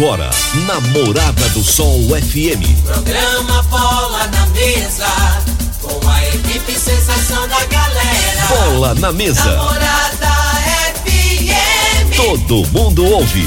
Agora, Namorada do Sol FM. Programa Bola na Mesa, com a equipe sensação da galera. Bola na Mesa. Namorada FM. Todo mundo ouve.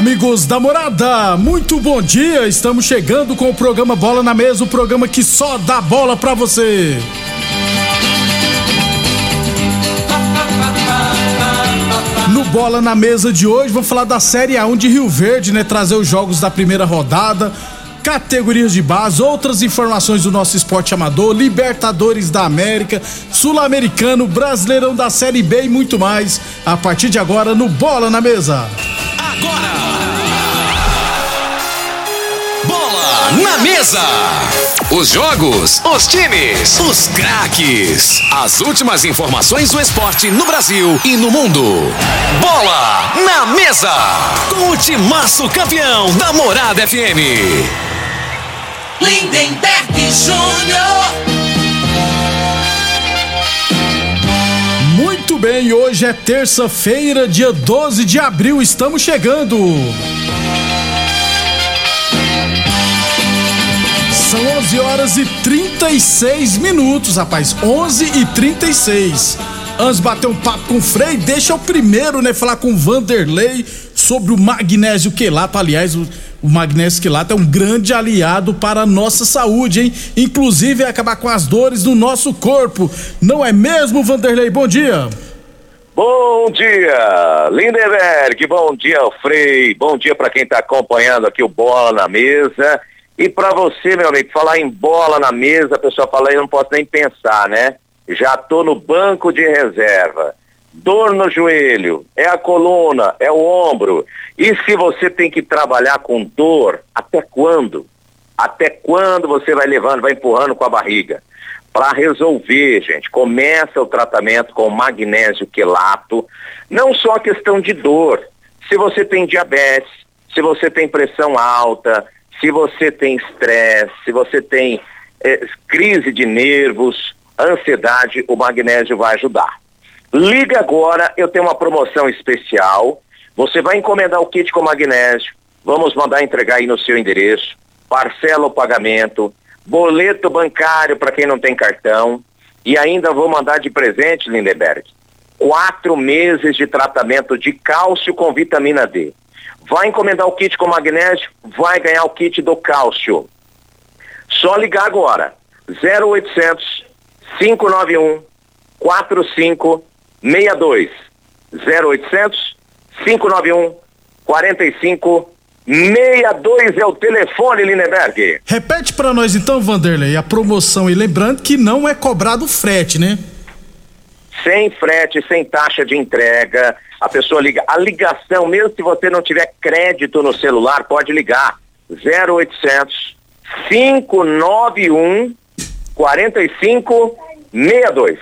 Amigos da morada, muito bom dia. Estamos chegando com o programa Bola na Mesa o programa que só dá bola pra você. No Bola na Mesa de hoje, vamos falar da Série A1 de Rio Verde, né? Trazer os jogos da primeira rodada, categorias de base, outras informações do nosso esporte amador, Libertadores da América, Sul-Americano, Brasileirão da Série B e muito mais. A partir de agora, no Bola na Mesa. Agora! Na mesa! Os jogos, os times, os craques. As últimas informações do esporte no Brasil e no mundo. Bola na mesa! Com o timaço campeão da Morada FM. Lindenberg Júnior. Muito bem, hoje é terça-feira, dia 12 de abril, estamos chegando. São 11 horas e 36 minutos, rapaz. 11 e 36. Antes bater um papo com o Frei, deixa eu primeiro, né, falar com o Vanderlei sobre o magnésio quelato. Aliás, o, o magnésio quelato é um grande aliado para a nossa saúde, hein? Inclusive, é acabar com as dores do nosso corpo. Não é mesmo, Vanderlei? Bom dia. Bom dia, Lindenberg, bom dia, Frei, bom dia para quem está acompanhando aqui o Bola na Mesa. E para você, meu amigo, falar em bola na mesa, a pessoa fala, eu não posso nem pensar, né? Já tô no banco de reserva. Dor no joelho, é a coluna, é o ombro. E se você tem que trabalhar com dor, até quando? Até quando você vai levando, vai empurrando com a barriga? Para resolver, gente, começa o tratamento com magnésio quelato. Não só a questão de dor. Se você tem diabetes, se você tem pressão alta, se você tem estresse, se você tem eh, crise de nervos, ansiedade, o magnésio vai ajudar. Liga agora, eu tenho uma promoção especial. Você vai encomendar o kit com magnésio, vamos mandar entregar aí no seu endereço, parcela o pagamento, boleto bancário para quem não tem cartão e ainda vou mandar de presente, Lindenberg, quatro meses de tratamento de cálcio com vitamina D. Vai encomendar o kit com magnésio, vai ganhar o kit do cálcio. Só ligar agora. 0800 591 4562. 0800 591 4562 é o telefone, Lindenberg. Repete pra nós então, Vanderlei, a promoção. E lembrando que não é cobrado frete, né? sem frete, sem taxa de entrega. A pessoa liga. A ligação, mesmo se você não tiver crédito no celular, pode ligar. 0800 591 4562.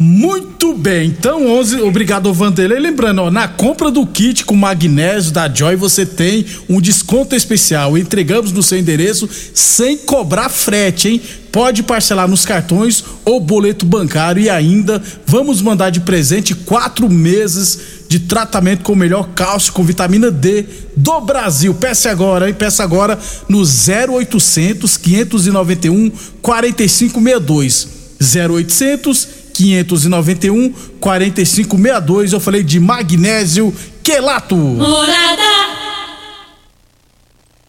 Muito bem, então 11, obrigado Vanderlei. Lembrando, ó, na compra do kit com magnésio da Joy você tem um desconto especial. Entregamos no seu endereço sem cobrar frete, hein? Pode parcelar nos cartões ou boleto bancário e ainda vamos mandar de presente quatro meses de tratamento com o melhor cálcio com vitamina D do Brasil. Peça agora, hein? Peça agora no 0800 591 4562. 0800 591 4562. Eu falei de magnésio Quelato. Morada.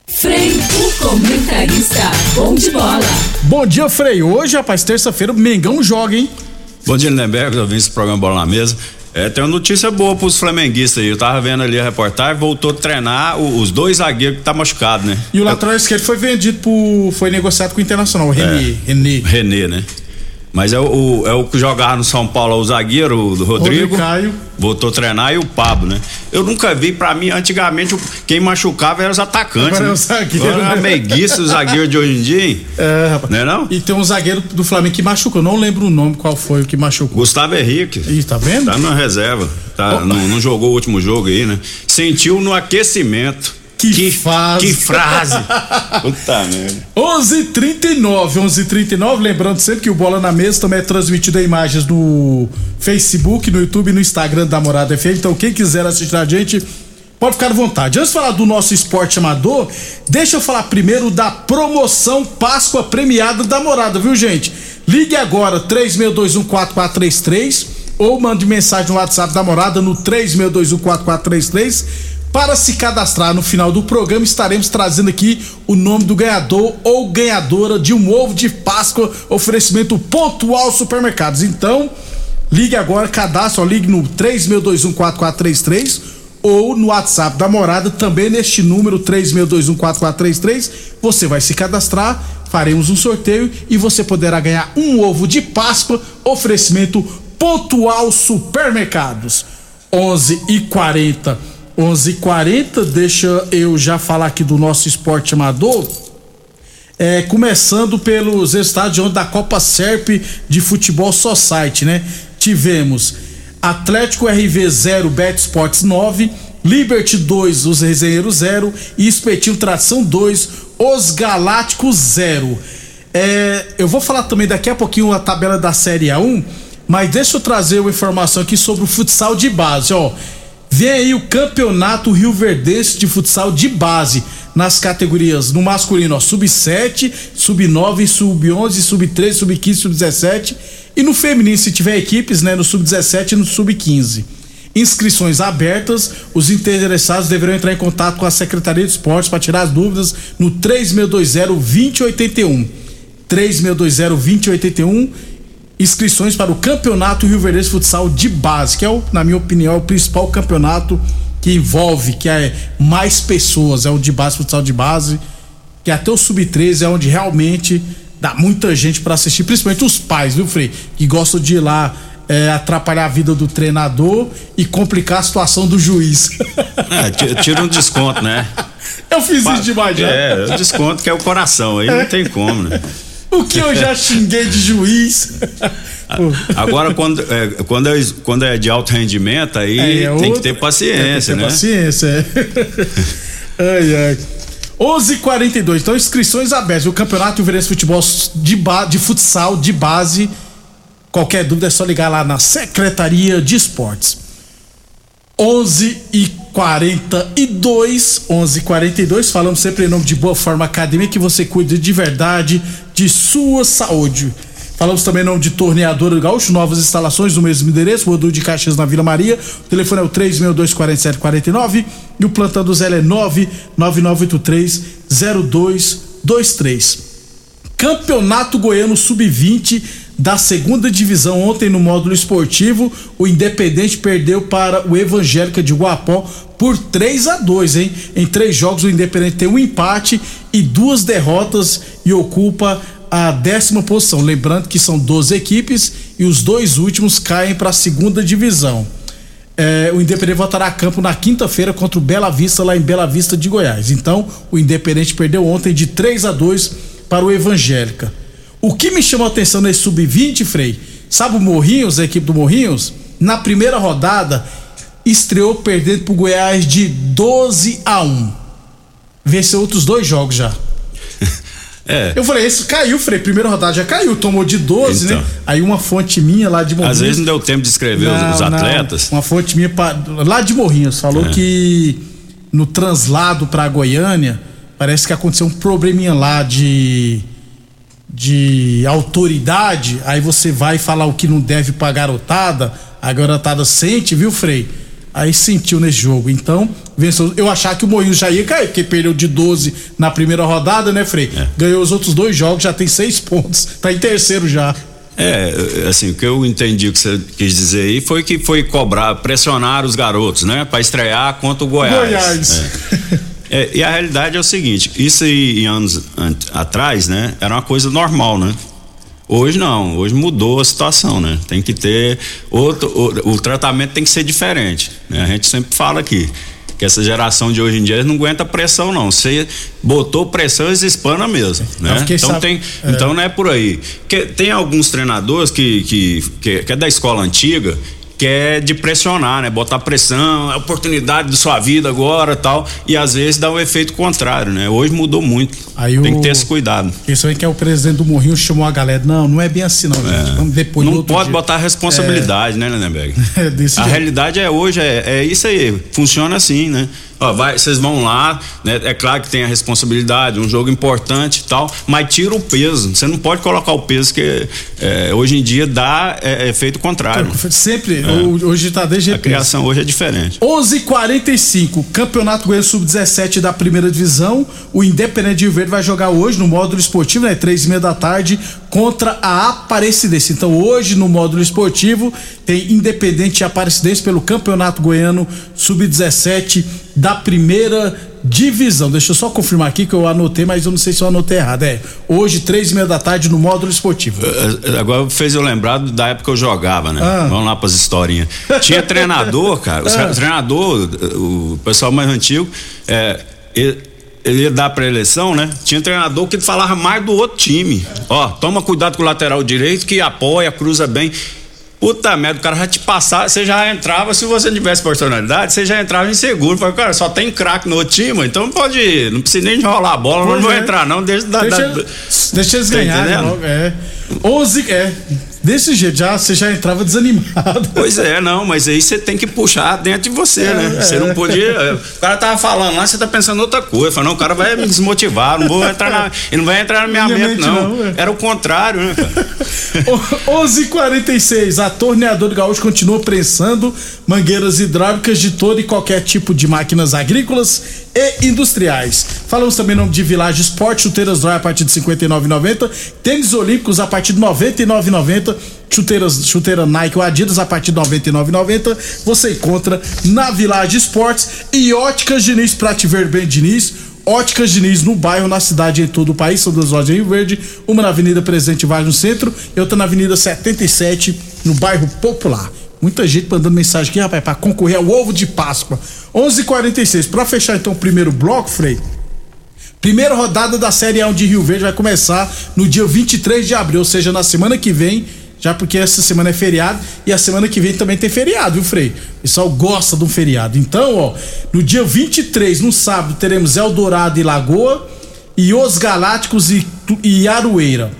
Frei, o comentarista, bom de bola. Bom dia, Frei. Hoje, rapaz, terça-feira, o Mengão joga, hein? Bom dia, Lindenberg. Eu vi esse programa Bola na Mesa. É, tem uma notícia boa pros flamenguistas aí. Eu tava vendo ali a reportagem, voltou a treinar o, os dois zagueiros que tá machucado, né? E o lateral esquerdo foi vendido por. foi negociado com o Internacional, o René. É, René. René, né? Mas é o, é o que jogava no São Paulo, o zagueiro, o Rodrigo. Rodrigo Caio. Voltou a treinar e o Pablo, né? Eu nunca vi, pra mim, antigamente, quem machucava eram os atacantes. Agora é né? o zagueiro, Agora é né? meiguiça, o zagueiro de hoje em dia. É, rapaz. Não é não? E tem um zagueiro do Flamengo que machucou. Não lembro o nome, qual foi o que machucou. Gustavo Henrique. Ih, tá vendo? Tá na reserva. Tá, não, não jogou o último jogo aí, né? Sentiu no aquecimento. Que fase. Que frase. Puta merda. 11:39, 11:39, lembrando sempre que o Bola na Mesa também é transmitido em imagens no Facebook, no YouTube e no Instagram da Morada FM. Então quem quiser assistir a gente pode ficar à vontade. Antes de falar do nosso esporte amador, deixa eu falar primeiro da promoção Páscoa premiada da Morada, viu, gente? Ligue agora 36214433 ou mande mensagem no WhatsApp da Morada no 36214433 para se cadastrar no final do programa, estaremos trazendo aqui o nome do ganhador ou ganhadora de um ovo de Páscoa, oferecimento pontual supermercados. Então, ligue agora, cadastre, ligue no 36214433 ou no WhatsApp da Morada, também neste número 36214433. Você vai se cadastrar, faremos um sorteio e você poderá ganhar um ovo de Páscoa, oferecimento pontual supermercados. 11 e 40 11:40 deixa eu já falar aqui do nosso esporte amador. É, começando pelos estádios da Copa Serp de Futebol Society, né? Tivemos Atlético RV 0, Bet Sports 9, Liberty 2, os Resenheiros 0 e Espetinho Tração 2, os Galácticos 0. É, eu vou falar também daqui a pouquinho a tabela da Série A1, mas deixa eu trazer uma informação aqui sobre o futsal de base, ó. Vem aí o Campeonato Rio Verdense de Futsal de Base, nas categorias no masculino, ó, sub-7, sub-9, sub-11, sub-13, sub-15, sub-17 e no feminino, se tiver equipes, né, no sub-17 e no sub-15. Inscrições abertas, os interessados deverão entrar em contato com a Secretaria de Esportes para tirar as dúvidas no 3620-2081. 3620-2081 inscrições para o Campeonato Rio Verde Futsal de Base, que é, o, na minha opinião, é o principal campeonato que envolve, que é mais pessoas, é o de base, futsal de base, que até o Sub-13 é onde realmente dá muita gente para assistir, principalmente os pais, viu, Frei? Que gostam de ir lá é, atrapalhar a vida do treinador e complicar a situação do juiz. É, ti- tira um desconto, né? Eu fiz isso demais já. É, o desconto que é o coração, aí não tem como, né? O que eu já xinguei de juiz. Agora, quando é, quando é, quando é de alto rendimento, aí É, é tem outra- que ter paciência, que ter né? Paciência, é. ai, ai. 11:42. Então, inscrições abertas. O Campeonato de Futebol de, ba de futsal de base. Qualquer dúvida é só ligar lá na Secretaria de Esportes. 11 e 42 11 42 falamos sempre em nome de Boa Forma Academia que você cuida de verdade de sua saúde. Falamos também nome de Torneadora Gaúcho, novas instalações no mesmo endereço, Rodul de Caxias na Vila Maria. O telefone é o 3624749 e o plantão do Zé é 999830223. Campeonato Goiano Sub-20 da segunda divisão ontem no módulo esportivo, o Independente perdeu para o Evangélica de Guapó por 3 a 2, hein? Em três jogos o Independente tem um empate e duas derrotas e ocupa a décima posição. Lembrando que são 12 equipes e os dois últimos caem para a segunda divisão. É, o Independente voltará a campo na quinta-feira contra o Bela Vista, lá em Bela Vista de Goiás. Então, o Independente perdeu ontem de 3 a 2 para o Evangélica. O que me chamou a atenção nesse sub-20, Frei? Sabe o Morrinhos, a equipe do Morrinhos? Na primeira rodada, estreou perdendo pro Goiás de 12 a 1. Venceu outros dois jogos já. É. Eu falei, esse caiu, Frei. Primeira rodada já caiu, tomou de 12, Então. né? Aí uma fonte minha lá de Morrinhos. Às vezes não deu tempo de escrever os- os, Não, não. atletas. Uma fonte minha pa- lá de Morrinhos falou É. que no translado pra Goiânia parece que aconteceu um probleminha lá de de autoridade. Aí você vai falar o que não deve pra garotada, a garotada sente, viu, Frei? aí sentiu nesse jogo. Então, venceu. Eu achava que o Morrinho já ia cair, porque perdeu de 12 na primeira rodada, né, Frei? É. Ganhou os outros dois jogos, já tem seis pontos. Tá em terceiro já. É, assim, o que eu entendi que você quis dizer aí foi que foi cobrar, pressionar os garotos, né? Pra estrear contra o Goiás. Goiás. É. É, e a realidade é o seguinte, isso aí em anos an- atrás, né? Era uma coisa normal, né? Hoje não, hoje mudou a situação, né? Tem que ter outro, o, o tratamento tem que ser diferente, né? A gente sempre fala aqui que essa geração de hoje em dia não aguenta pressão não. Você botou pressão, eles espana mesmo, né? fiquei Então sab- tem, é. então não é por aí. Que, tem alguns treinadores que, que, que, que é da escola antiga que é de pressionar, né? Botar pressão, é a oportunidade de sua vida agora tal. E às vezes dá o efeito contrário, né? Hoje mudou muito. Aí Tem o- que ter esse cuidado. Isso aí que é o presidente do Morrinho chamou a galera. Não, não é bem assim, não, gente. Vamos depois não pode dia. botar responsabilidade, né, Lenenberg? É A jeito. realidade é hoje, é, é isso aí, funciona assim, né? Ó, vai, vocês vão lá, né? É claro que tem a responsabilidade, um jogo importante e tal, mas tira o peso. Você não pode colocar o peso que é, hoje em dia dá é, efeito contrário. Sempre, o- hoje tá desde A criação hoje é diferente. 11:45 Campeonato Goiano Sub-17 da primeira divisão. O Independente de Rio Verde vai jogar hoje no módulo esportivo, né? Três e meia da tarde, contra a Aparecidense. Então, hoje no módulo esportivo tem Independente e Aparecidense pelo Campeonato Goiano Sub-17 da primeira divisão. Deixa eu só confirmar aqui que eu anotei, mas eu não sei se eu anotei errado. É hoje, três e meia da tarde, no módulo esportivo. É, Agora fez eu lembrar da época que eu jogava, né? Ah. Vamos lá pras historinhas. Tinha treinador, cara. Ah. treinador, o pessoal mais antigo, é, ele, ele ia dar pra eleição, né? Tinha treinador que falava mais do outro time. Ó, toma cuidado com o lateral direito que apoia, cruza bem. Puta merda, o cara já te passar, você já entrava, se você não tivesse personalidade, você já entrava inseguro. Falei, cara, só tem craque no outro time, então pode, não precisa nem rolar a bola, Pois não vou é. entrar não, deixa, da- Deixa, da- deixa eles Tá ganharem logo, é. 11, é. Desse jeito, já, você já entrava desanimado. Pois é, não, mas aí você tem que puxar dentro de você, né? Você não podia. O cara tava falando lá, você tá pensando outra coisa. Falando, não, o cara vai me desmotivar, não vou entrar na. Ele não vai entrar na minha, Minha mente, mente não. não, é. Era o contrário, né, cara? 11:46 A Torneadora do Gaúcho continua prensando mangueiras hidráulicas de todo e qualquer tipo de máquinas agrícolas e industriais. Falamos também em nome de Village Sport, chuteiras dry a partir de R$ 59,90, tênis olímpicos a partir de R$ 99,90, chuteiras, chuteira Nike ou Adidas a partir de R$ 99,90. Você encontra na Village Sports e Óticas Diniz pra te ver bem, Diniz. Óticas Diniz no bairro, na cidade em todo o país. São duas lojas em Rio Verde, uma na Avenida Presidente Vargas no centro e outra na Avenida 77, no bairro Popular. Muita gente mandando mensagem aqui, rapaz, pra concorrer ao ovo de Páscoa. 11:46 Pra fechar então o primeiro bloco, Frei. Primeira rodada da Série A de Rio Verde vai começar no dia 23 de abril, ou seja, na semana que vem, já porque essa semana é feriado e a semana que vem também tem feriado, viu, Frei? O pessoal gosta de um feriado. Então, ó, no dia 23, no sábado, teremos Eldorado e Lagoa e Os Galácticos e, e Aroeira.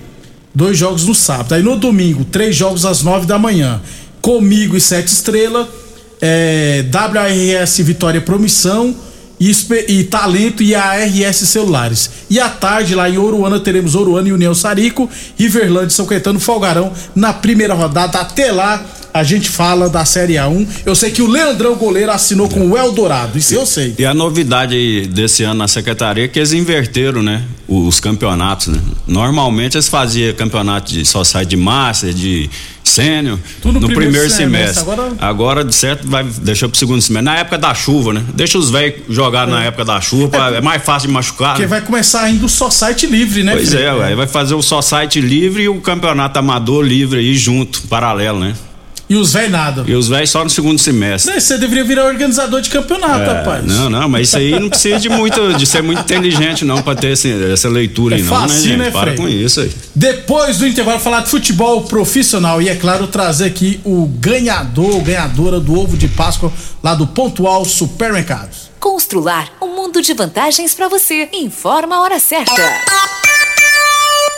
Dois jogos no sábado. Aí no domingo, três jogos às nove da manhã. Comigo e Sete Estrela, é, WRS Vitória Promissão e, e Talento e ARS Celulares. E à tarde, lá em Oruana, teremos Oruana e União Sarico, Riverlândia e São Caetano Folgarão na primeira rodada. Até lá, a gente fala da Série A1. Eu sei que o Leandrão Goleiro assinou com o Eldorado, isso eu sei. E a novidade desse ano na secretaria é que eles inverteram, né? Os campeonatos, né? Normalmente eles faziam campeonato de só sai de master, de sênior, Tudo no no primeiro primeiro semestre, semestre. agora- Agora... de certo, vai deixar pro segundo semestre. Na época da chuva, né? Deixa os velhos jogar na época da chuva, pra- é mais fácil de machucar. Porque né? vai começar ainda o só site livre, né? Pois Felipe? é, ué, vai fazer o só site livre e o campeonato amador livre aí junto, paralelo, né? E os velhos nada. E os velhos só no segundo semestre. Você deveria virar organizador de campeonato, É, rapaz. Não, não, mas isso aí não precisa de muito, de ser muito inteligente não pra ter esse- essa leitura aí É não, facinho, né, gente? né, Para com isso aí. Depois do intervalo, falar de futebol profissional e, é claro, trazer aqui o ganhador, ganhadora do ovo de Páscoa lá do Pontual Supermercados. Constrular um mundo de vantagens para você. Informa a hora certa.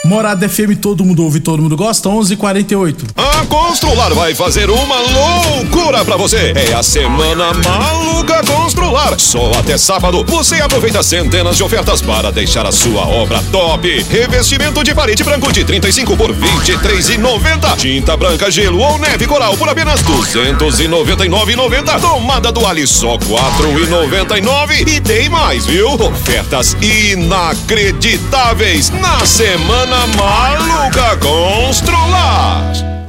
Morada FM, todo mundo ouve, todo mundo gosta, 11:48. A Constrular vai fazer uma loucura pra você. É a semana maluca Constrular. Só até sábado você aproveita centenas de ofertas para deixar a sua obra top. Revestimento de parede branco de 35 por 23,90. Tinta branca, gelo ou neve coral por apenas 299,90. Tomada do Ali só 4,99. E tem mais, viu? Ofertas inacreditáveis na semana maluca Constrular.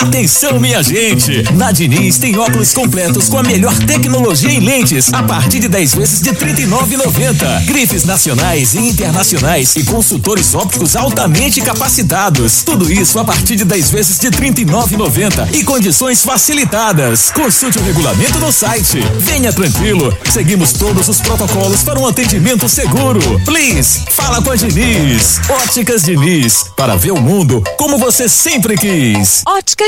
Atenção, minha gente! Na Diniz tem óculos completos com a melhor tecnologia em lentes, a partir de 10 vezes de R$ 39,90. Grifes nacionais e internacionais e consultores ópticos altamente capacitados. Tudo isso a partir de 10 vezes de R$ 39,90 e condições facilitadas. Consulte o regulamento no site. Venha tranquilo. Seguimos todos os protocolos para um atendimento seguro. Please, fala com a Diniz. Óticas Diniz, para ver o mundo como você sempre quis. Óticas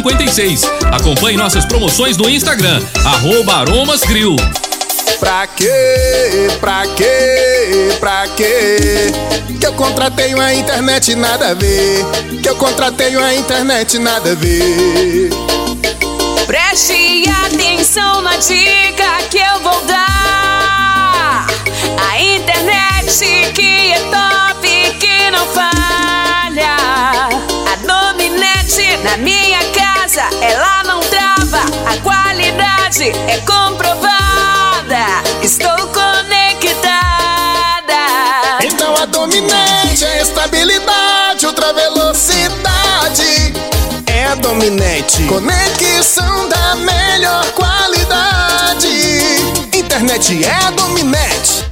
8656. Acompanhe nossas promoções no Instagram, arroba Aromas Grill. Pra quê? Pra quê? Pra quê? Que eu contratei uma internet nada a ver. Que eu contratei uma internet nada a ver. Preste atenção na dica que eu vou dar. A internet que é top, que não falha. A Dominete na minha casa, ela não trava. A qualidade é comprovada. Estou conectada. Então a dominante é estabilidade, ultra velocidade. É a dominante. Conexão da melhor qualidade. Internet é a dominante.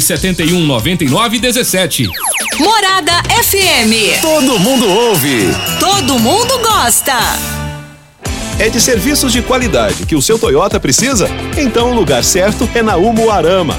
71 99 17. Morada FM. Todo mundo ouve. Todo mundo gosta. É de serviços de qualidade que o seu Toyota precisa? Então o lugar certo é na Umuarama.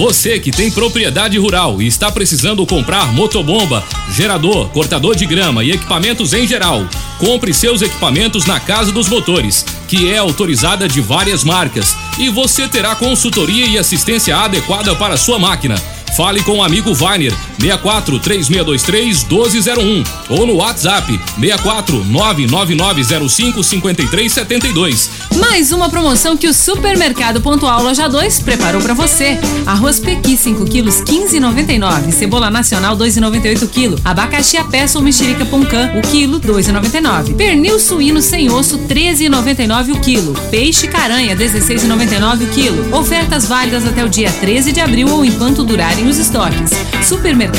Você que tem propriedade rural e está precisando comprar motobomba, gerador, cortador de grama e equipamentos em geral, compre seus equipamentos na Casa dos Motores, que é autorizada de várias marcas, e você terá consultoria e assistência adequada para sua máquina. Fale com o amigo Vainer 64 3623 1201 ou no WhatsApp 64 99905 5372. Mais uma promoção que o Supermercado Pontual Loja 2 preparou para você. Arroz Pequi 5 quilos 15,99. Cebola nacional 2,98 kg. Abacaxi a peça ou mexerica poncã o quilo 2,99. Pernil suíno sem osso 13,99 o quilo. Peixe caranha 16,99 o quilo. Ofertas válidas até o dia 13 de abril ou enquanto durarem os estoques. Supermercado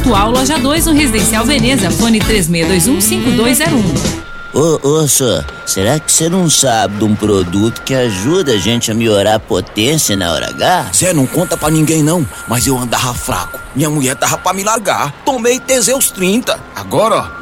Pontual Loja 2 no Residencial Veneza. Fone 3621 5201. Ô, ô, senhor, será que você não sabe de um produto que ajuda a gente a melhorar a potência na hora H? Zé, não conta pra ninguém não, mas eu andava fraco. Minha mulher tava pra me largar. Tomei Teseus 30. Agora, ó,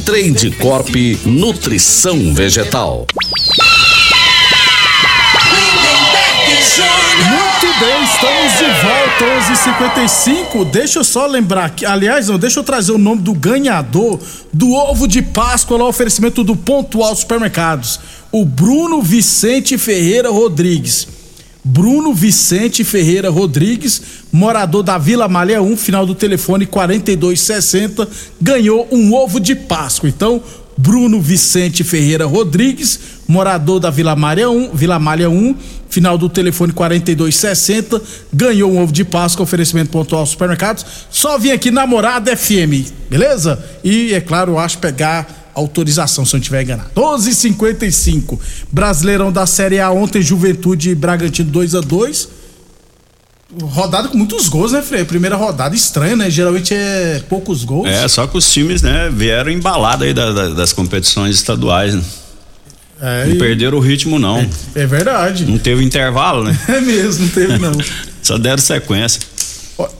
Trade Corp Nutrição Vegetal. Muito bem, estamos de volta, 11:55. Deixa eu só lembrar que, aliás, não, deixa eu trazer o nome do ganhador do ovo de Páscoa lá, oferecimento do Pontual Supermercados, o Bruno Vicente Ferreira Rodrigues. Bruno Vicente Ferreira Rodrigues, morador da Vila Malha 1, final do telefone 4260, ganhou um ovo de Páscoa. Então, Bruno Vicente Ferreira Rodrigues, morador da Vila Malha 1, Vila Malha 1, final do telefone 4260, ganhou um ovo de Páscoa, oferecimento pontual supermercados. Só vim aqui namorada FM, beleza? E é claro, acho pegar autorização, se eu não tiver enganado. 12:55. Brasileirão da Série A ontem, Juventude e Bragantino 2 a 2 Rodada com muitos gols, né, Frei? Primeira rodada estranha, né? Geralmente é poucos gols. É, só que os times, né, vieram embalados aí da- da- das competições estaduais, né? É, não e- perderam o ritmo, não. É verdade. Não teve intervalo, né? É mesmo, não teve não. Só deram sequência.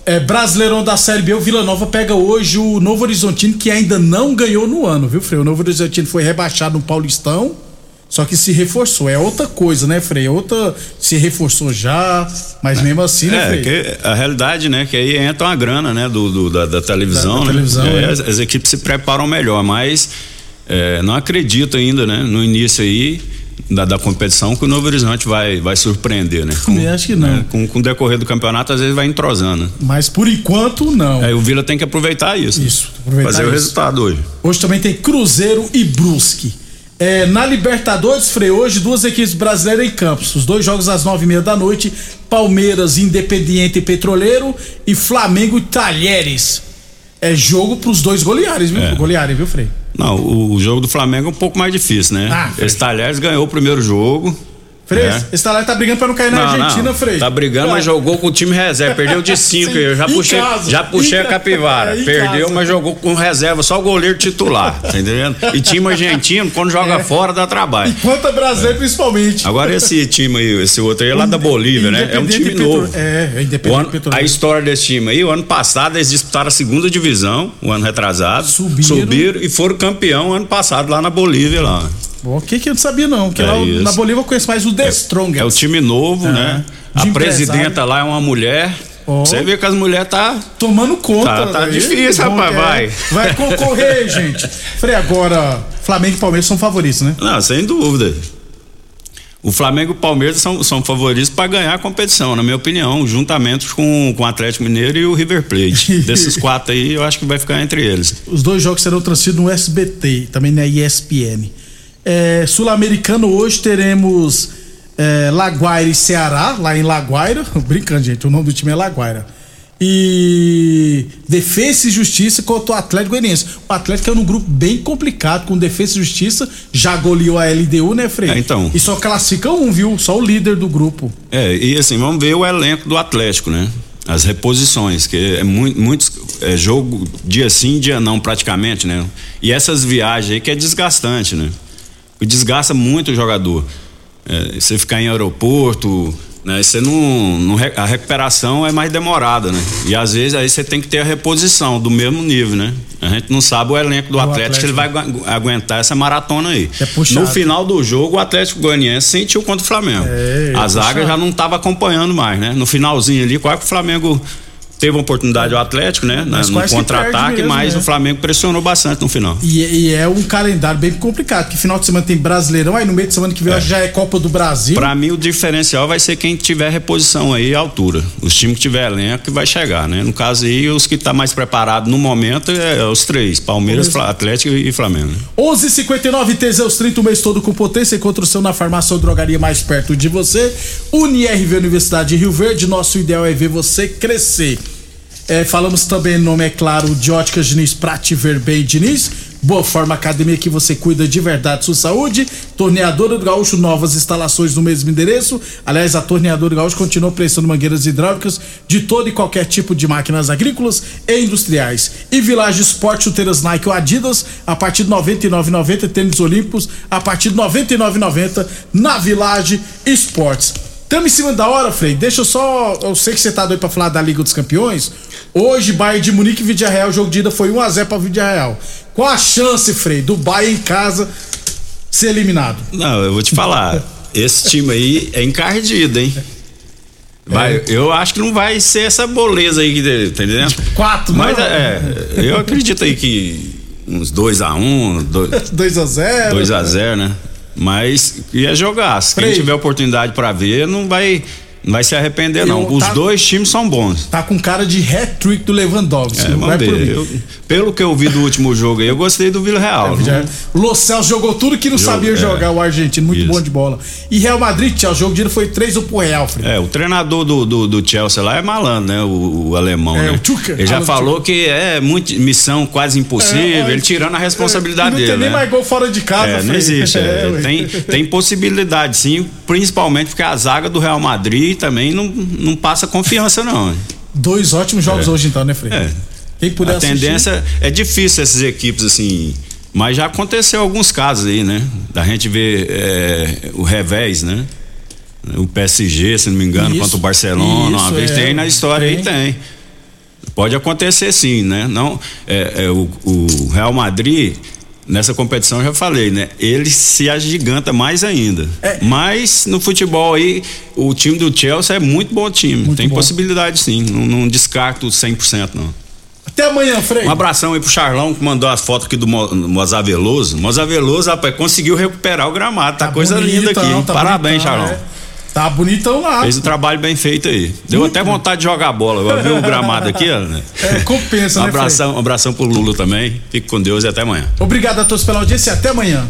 É, Brasileirão da Série B, o Vila Nova pega hoje o Novo Horizontino, que ainda não ganhou no ano, viu, Frei? O Novo Horizontino foi rebaixado no Paulistão, só que se reforçou. É outra coisa, né, Frei? É outra. Se reforçou já, mas mesmo assim, né, É, Frei? que a realidade, né, que aí entra uma grana, né, do, do- da, da televisão, Da- da né? televisão, É, é. as, as equipes se preparam melhor, mas é, não acredito ainda, né, no início aí da, da competição que o Novo Horizonte vai, vai surpreender, né? Com, Também acho que não. né, com, com o decorrer do campeonato, às vezes vai entrosando. né? Mas por enquanto, não. Aí o Vila tem que aproveitar isso. Isso, aproveitar Fazer o isso. resultado hoje. Hoje também tem Cruzeiro e Brusque. É, na Libertadores, Frei, hoje duas equipes brasileiras em campos. Os dois jogos às nove e meia da noite. Palmeiras, Independiente e Petroleiro. E Flamengo e Talheres. É jogo pros dois goleares, viu? É. Goleares, viu, Frei? Não, o, jogo do Flamengo é um pouco mais difícil, né? Ah, Esse Talheres ganhou o primeiro jogo. Frei, né? esse talher tá brigando pra não cair na Não, Argentina, não. Frei. Tá brigando, mas jogou com o time reserva. Perdeu de 5. Sim, Eu já puxei, casa, já puxei a ca- capivara. é, Perdeu, casa. mas jogou com reserva, só o goleiro titular. Tá entendendo? E time argentino, quando joga É. fora, dá trabalho. Quanto é brasileiro, principalmente. Agora esse time aí, esse outro aí é lá da Bolívia, né? É um time novo. É, é Independente ano- a história desse time aí, o ano passado eles disputaram a segunda divisão, o ano retrasado. Subiram. e foram campeão ano passado lá na Bolívia lá. O que que eu não sabia não, porque É lá isso. na Bolívia eu conheço mais o The Strongest. É o time novo, É. né? A presidenta lá é uma mulher. Ó. Você vê que as mulheres tá tomando conta. Tá, tá difícil, Bom rapaz, é. vai. Vai concorrer, gente. Frei, agora, Flamengo e Palmeiras são favoritos, né? Não, sem dúvida. O Flamengo e o Palmeiras são, são favoritos para ganhar a competição, na minha opinião, juntamente com, com o Atlético Mineiro e o River Plate. Desses quatro aí, eu acho que vai ficar entre eles. Os dois jogos serão transmitidos no SBT, também na ESPN. É, Sul-Americano, hoje teremos é, Laguaira e Ceará, lá em Laguaira. Brincando, gente, o nome do time é Laguaira. e Defesa e Justiça contra o Atlético Goianiense. O Atlético é num grupo bem complicado, com Defesa e Justiça, já goleou a LDU, né, Frei? É, então. E só classifica um, viu? Só o líder do grupo. É, e assim, vamos ver o elenco do Atlético, né? As reposições, que é muito, muito é jogo dia sim, dia não, praticamente, né? E essas viagens aí que é desgastante, né? Desgasta muito o jogador. É, você ficar em aeroporto, né? Você não, não, a recuperação é mais demorada, né? E às vezes aí você tem que ter a reposição do mesmo nível, né? A gente não sabe o elenco do Atlético, Atlético. ele vai aguentar essa maratona aí. É puxado. no final do jogo, o Atlético Goianiense sentiu contra o Flamengo. É, a é zaga puxado. já não estava acompanhando mais, né? No finalzinho ali, quase que o Flamengo teve uma oportunidade o Atlético, né? Na, no contra-ataque, mas né? o Flamengo pressionou bastante no final. E, e é um calendário bem complicado, que final de semana tem Brasileirão, aí no meio de semana que vem É. já é Copa do Brasil. Pra mim, o diferencial vai ser quem tiver reposição aí à altura. Os times que tiver elenco que vai chegar, né? No caso aí, os que tá mais preparado no momento é os três: Palmeiras, Fla- Atlético e Flamengo. né? 11:59 Teseus 30 o mês todo com potência. Encontra o seu na farmácia ou drogaria mais perto de você. UniRV Universidade de Rio Verde. Nosso ideal é ver você crescer. É, falamos também, nome é claro, de Óticas Diniz pra te ver bem, Diniz. Boa Forma Academia que você cuida de verdade sua saúde. Torneadora do Gaúcho, novas instalações no mesmo endereço. Aliás, a Torneadora do Gaúcho continua prestando mangueiras hidráulicas de todo e qualquer tipo de máquinas agrícolas e industriais. E Village Esporte, chuteiras Nike ou Adidas, a partir de R$ 99,90. Tênis Olímpicos, a partir de R$ 99,90 na Village Esportes. Estamos em cima da hora, Frei. Deixa eu só. Eu sei que você tá doido pra falar da Liga dos Campeões. Hoje, Bayern de Munique e Vidia Real, jogo de ida foi 1x0 pra Vidia Real. Qual a chance, Frei, do Bayern em casa ser eliminado? Não, eu vou te falar. esse time aí é encardido, hein? Vai, Eu acho que não vai ser essa boleza aí, que- tá entendendo? Quatro, Mas não? é, eu acredito aí que uns 2x1, 2x0. 2x0, né? Mas ia jogar. Se quem tiver oportunidade pra ver, não vai, vai se arrepender, não. Eu Os tá- dois times são bons. Tá com cara de hat-trick do Lewandowski. É, não vai ver. Eu- pelo que eu vi do último jogo aí, eu gostei do Vila Real. Não- O Lo Celso jogou tudo que não Jogo, sabia é. jogar, o argentino, muito bom de bola. E Real Madrid, tchau, o jogo de ida foi 3 pro Real, Frei. É, o treinador do, do, do Chelsea lá é malandro, né? O, o alemão, É, né? o. Ele já falou que é muito, missão quase impossível, É, ele tirando a responsabilidade não dele, tem nem né? mais gol fora de casa, É, não existe. é. É, tem, tem possibilidade, sim, principalmente porque a zaga do Real Madrid também não, não passa confiança, não. Dois ótimos jogos É. hoje, então, né, Frei? É. Quem puder a assistir. tendência é difícil essas equipes assim, mas já aconteceu alguns casos aí, né? Da gente ver é, o revés, né? O PSG, se não me engano, Isso, contra o Barcelona, uma isso, vez é. tem na história aí tem. Pode acontecer sim, né? Não, é, é, o, o Real Madrid nessa competição eu já falei, né? Ele se agiganta mais ainda. É. Mas no futebol aí o time do Chelsea é muito bom time, tem bom. possibilidade sim, não, não descarto 100% não. Até amanhã, Frei. Um abração aí pro Charlão que mandou as fotos aqui do Mo- Mozart Veloso. Mozart Veloso, rapaz, conseguiu recuperar o gramado. Tá, coisa linda aqui. tá Parabéns, bonitão, Charlão. é. Tá bonitão lá. Fez um trabalho bem feito aí. Deu até vontade de jogar bola. Agora viu o gramado aqui, né? É, compensa, Um né, Frei? abração, um abração pro Lula também. Fique com Deus e até amanhã. Obrigado a todos pela audiência e até amanhã.